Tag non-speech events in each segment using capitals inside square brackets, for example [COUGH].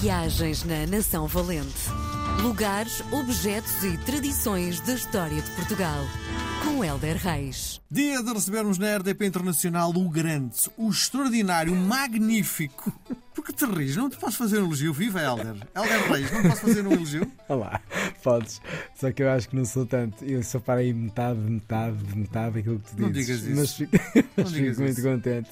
Viagens na Nação Valente. Lugares, objetos e tradições da história de Portugal. Com Helder Reis. Dia de recebermos na RDP Internacional o grande, o extraordinário, o magnífico. Porque te rires? Não te posso fazer um elogio? Viva Helder! Helder Reis, não posso fazer um elogio? Olá, podes. Só que eu acho que não sou tanto. Eu só para aí metade, metade, metade daquilo que tu Não dizes. digas isso. [LAUGHS] Mas fico, mas fico muito contente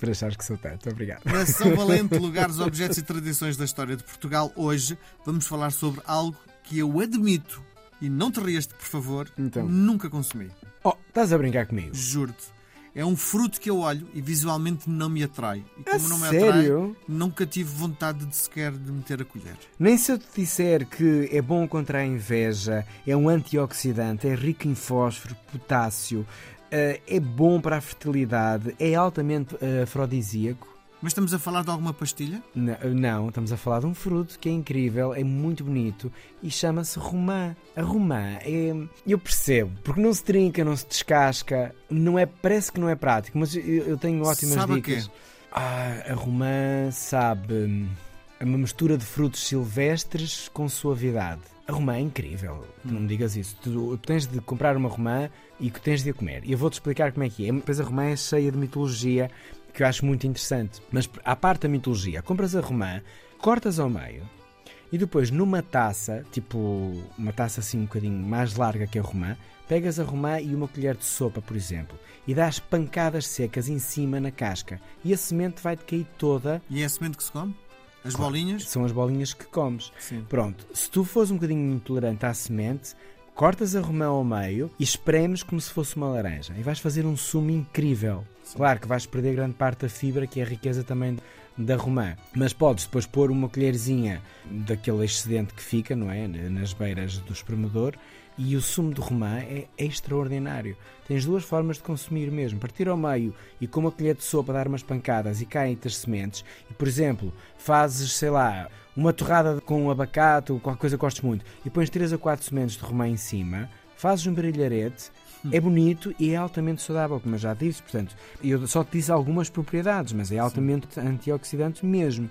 por achares que sou tanto. Obrigado. Nação [LAUGHS] Valente, lugares, objetos e tradições da história de Portugal. Hoje vamos falar sobre algo que eu admito, e não te rias, por favor, Então. nunca consumi. Oh, estás a brincar comigo? Juro-te. É um fruto que eu olho e visualmente não me atrai. E A como não me sério? atrai, nunca tive vontade de sequer de meter a colher. Nem se eu te disser que é bom contra a inveja, é um antioxidante, é rico em fósforo, potássio, eh, é bom para a fertilidade, é altamente eh, afrodisíaco. Mas estamos a falar de alguma pastilha? N- Não, estamos a falar de um fruto que é incrível, é muito bonito e chama-se romã. A romã é. Eu percebo, porque não se trinca, não se descasca, não é, parece que não é prático, mas eu, eu tenho ótimas Sabe dicas. quê? Ah, a romã sabe. hum, É uma mistura de frutos silvestres com suavidade. A romã é incrível, tu não me digas isso. Tu tens de comprar uma romã e que tens de a comer. E eu vou-te explicar como é que é. Depois a romã é cheia de mitologia que eu acho muito interessante. Mas à parte da mitologia, compras a romã, cortas ao meio e depois numa taça, tipo uma taça assim um bocadinho mais larga que a romã, pegas a romã e uma colher de sopa, por exemplo, e dás pancadas secas em cima na casca e a semente vai-te cair toda. E é a semente que se come? As bolinhas? São as bolinhas que comes. Sim. Pronto, se tu fores um bocadinho intolerante à semente, cortas a romã ao meio e espremes como se fosse uma laranja. E vais fazer um sumo incrível. Claro que vais perder grande parte da fibra, que é a riqueza também da romã. Mas podes depois pôr uma colherzinha daquele excedente que fica, não é? Nas beiras do espremedor. E o sumo de romã é extraordinário. Tens duas formas de consumir mesmo. Partir ao meio e com uma colher de sopa dar umas pancadas e caem-te as sementes. E, por exemplo, fazes, sei lá, uma torrada com abacate ou qualquer coisa que gostes muito e pões 3 a 4 sementes de romã em cima, fazes um brilharete, é bonito e é altamente saudável, como eu já disse. Portanto, eu só te disse algumas propriedades, mas é altamente antioxidante mesmo.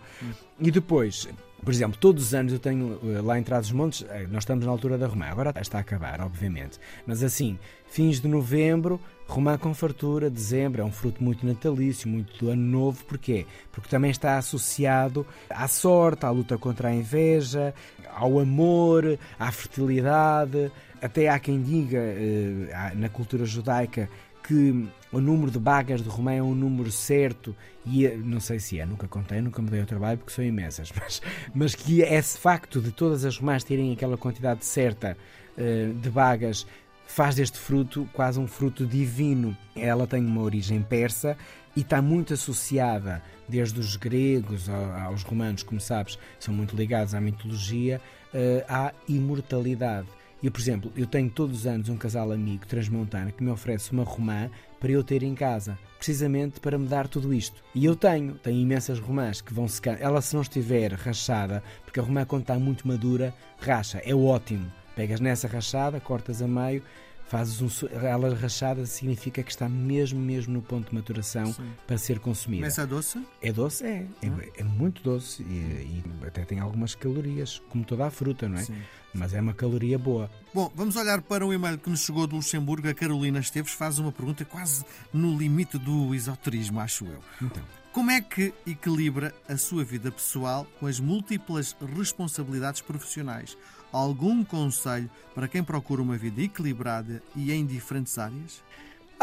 E depois, por exemplo, todos os anos eu tenho eh, lá em Trás-os-Montes, eh, nós estamos na altura da romã, agora está a acabar, obviamente, mas assim, fins de novembro, romã com fartura, dezembro, é um fruto muito natalício, muito do ano novo, porquê? Porque também está associado à sorte, à luta contra a inveja, ao amor, à fertilidade, até há quem diga eh, na cultura judaica que o número de bagas de romã é um número certo e eh, não sei se é, nunca contei, nunca me dei ao trabalho porque são imensas, [LAUGHS] mas, mas que esse facto de todas as romãs terem aquela quantidade certa eh, de bagas faz deste fruto quase um fruto divino. Ela tem uma origem persa e está muito associada, desde os gregos ao- aos romanos, como sabes, são muito ligados à mitologia, eh, à imortalidade. E, por exemplo, eu tenho todos os anos um casal amigo transmontano que me oferece uma romã para eu ter em casa, precisamente para me dar tudo isto. E eu tenho, tenho imensas romãs que vão secar. Ela, se não estiver rachada, porque a romã, quando está muito madura, racha, é ótimo. Pegas nessa rachada, cortas a meio, fazes um. Ela rachada significa que está mesmo, mesmo no ponto de maturação Sim. para ser consumida. Começa a doce? É doce? É. É, é muito doce e, e até tem algumas calorias, como toda a fruta, não é? Sim. Mas é uma caloria boa. Bom, vamos olhar para o e-mail que nos chegou do Luxemburgo. A Carolina Esteves faz uma pergunta quase no limite do esoterismo, acho eu. Então. Como é que equilibra a sua vida pessoal com as múltiplas responsabilidades profissionais? Algum conselho para quem procura uma vida equilibrada e em diferentes áreas?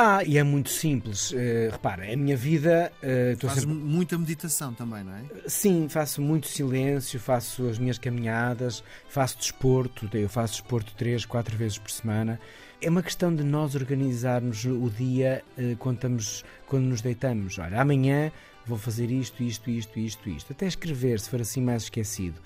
Ah, e é muito simples. Eh, repara, a minha vida. eh, estou Faz sempre- muita meditação também, não é? Sim, faço muito silêncio, faço as minhas caminhadas, faço desporto, eu faço desporto três, quatro vezes por semana. É uma questão de nós organizarmos o dia eh, quando, estamos, quando nos deitamos. Olha, amanhã vou fazer isto, isto, isto, isto, isto. Até escrever, se for assim mais esquecido.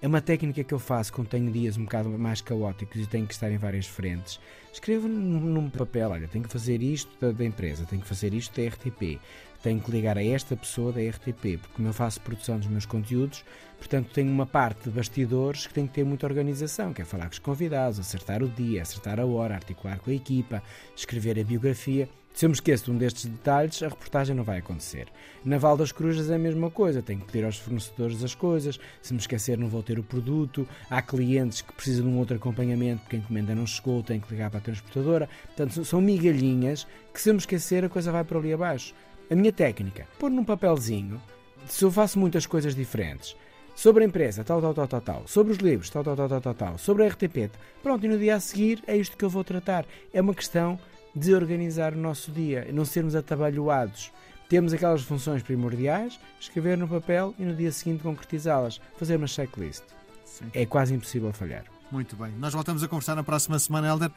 É uma técnica que eu faço quando tenho dias um bocado mais caóticos e tenho que estar em várias frentes. Escrevo num, papel, olha, tenho que fazer isto da, da empresa, tenho que fazer isto da RTP, tenho que ligar a esta pessoa da RTP, porque como eu faço produção dos meus conteúdos, portanto tenho uma parte de bastidores que tem que ter muita organização, que é falar com os convidados, acertar o dia, acertar a hora, articular com a equipa, escrever a biografia. Se eu me esqueço de um destes detalhes, a reportagem não vai acontecer. Na Val das Corujas é a mesma coisa, tenho que pedir aos fornecedores as coisas, se me esquecer não vou ter o produto, há clientes que precisam de um outro acompanhamento porque a encomenda não chegou, tenho que ligar para a transportadora. Portanto, são migalhinhas que se eu me esquecer a coisa vai para ali abaixo. A minha técnica, pôr num papelzinho, se eu faço muitas coisas diferentes, sobre a empresa, tal, tal, tal, tal, tal, sobre os livros, tal, tal, tal, tal, tal, tal, sobre a RTP, pronto, e no dia a seguir é isto que eu vou tratar. É uma questão de organizar o nosso dia, não sermos atabalhoados. Temos aquelas funções primordiais, escrever no papel e no dia seguinte concretizá-las, fazer uma checklist. Sim. É quase impossível falhar. Muito bem. Nós voltamos a conversar na próxima semana, Helder.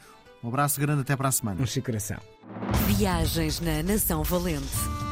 Um abraço grande até para a semana. Um coração. Viagens na Nação Valente.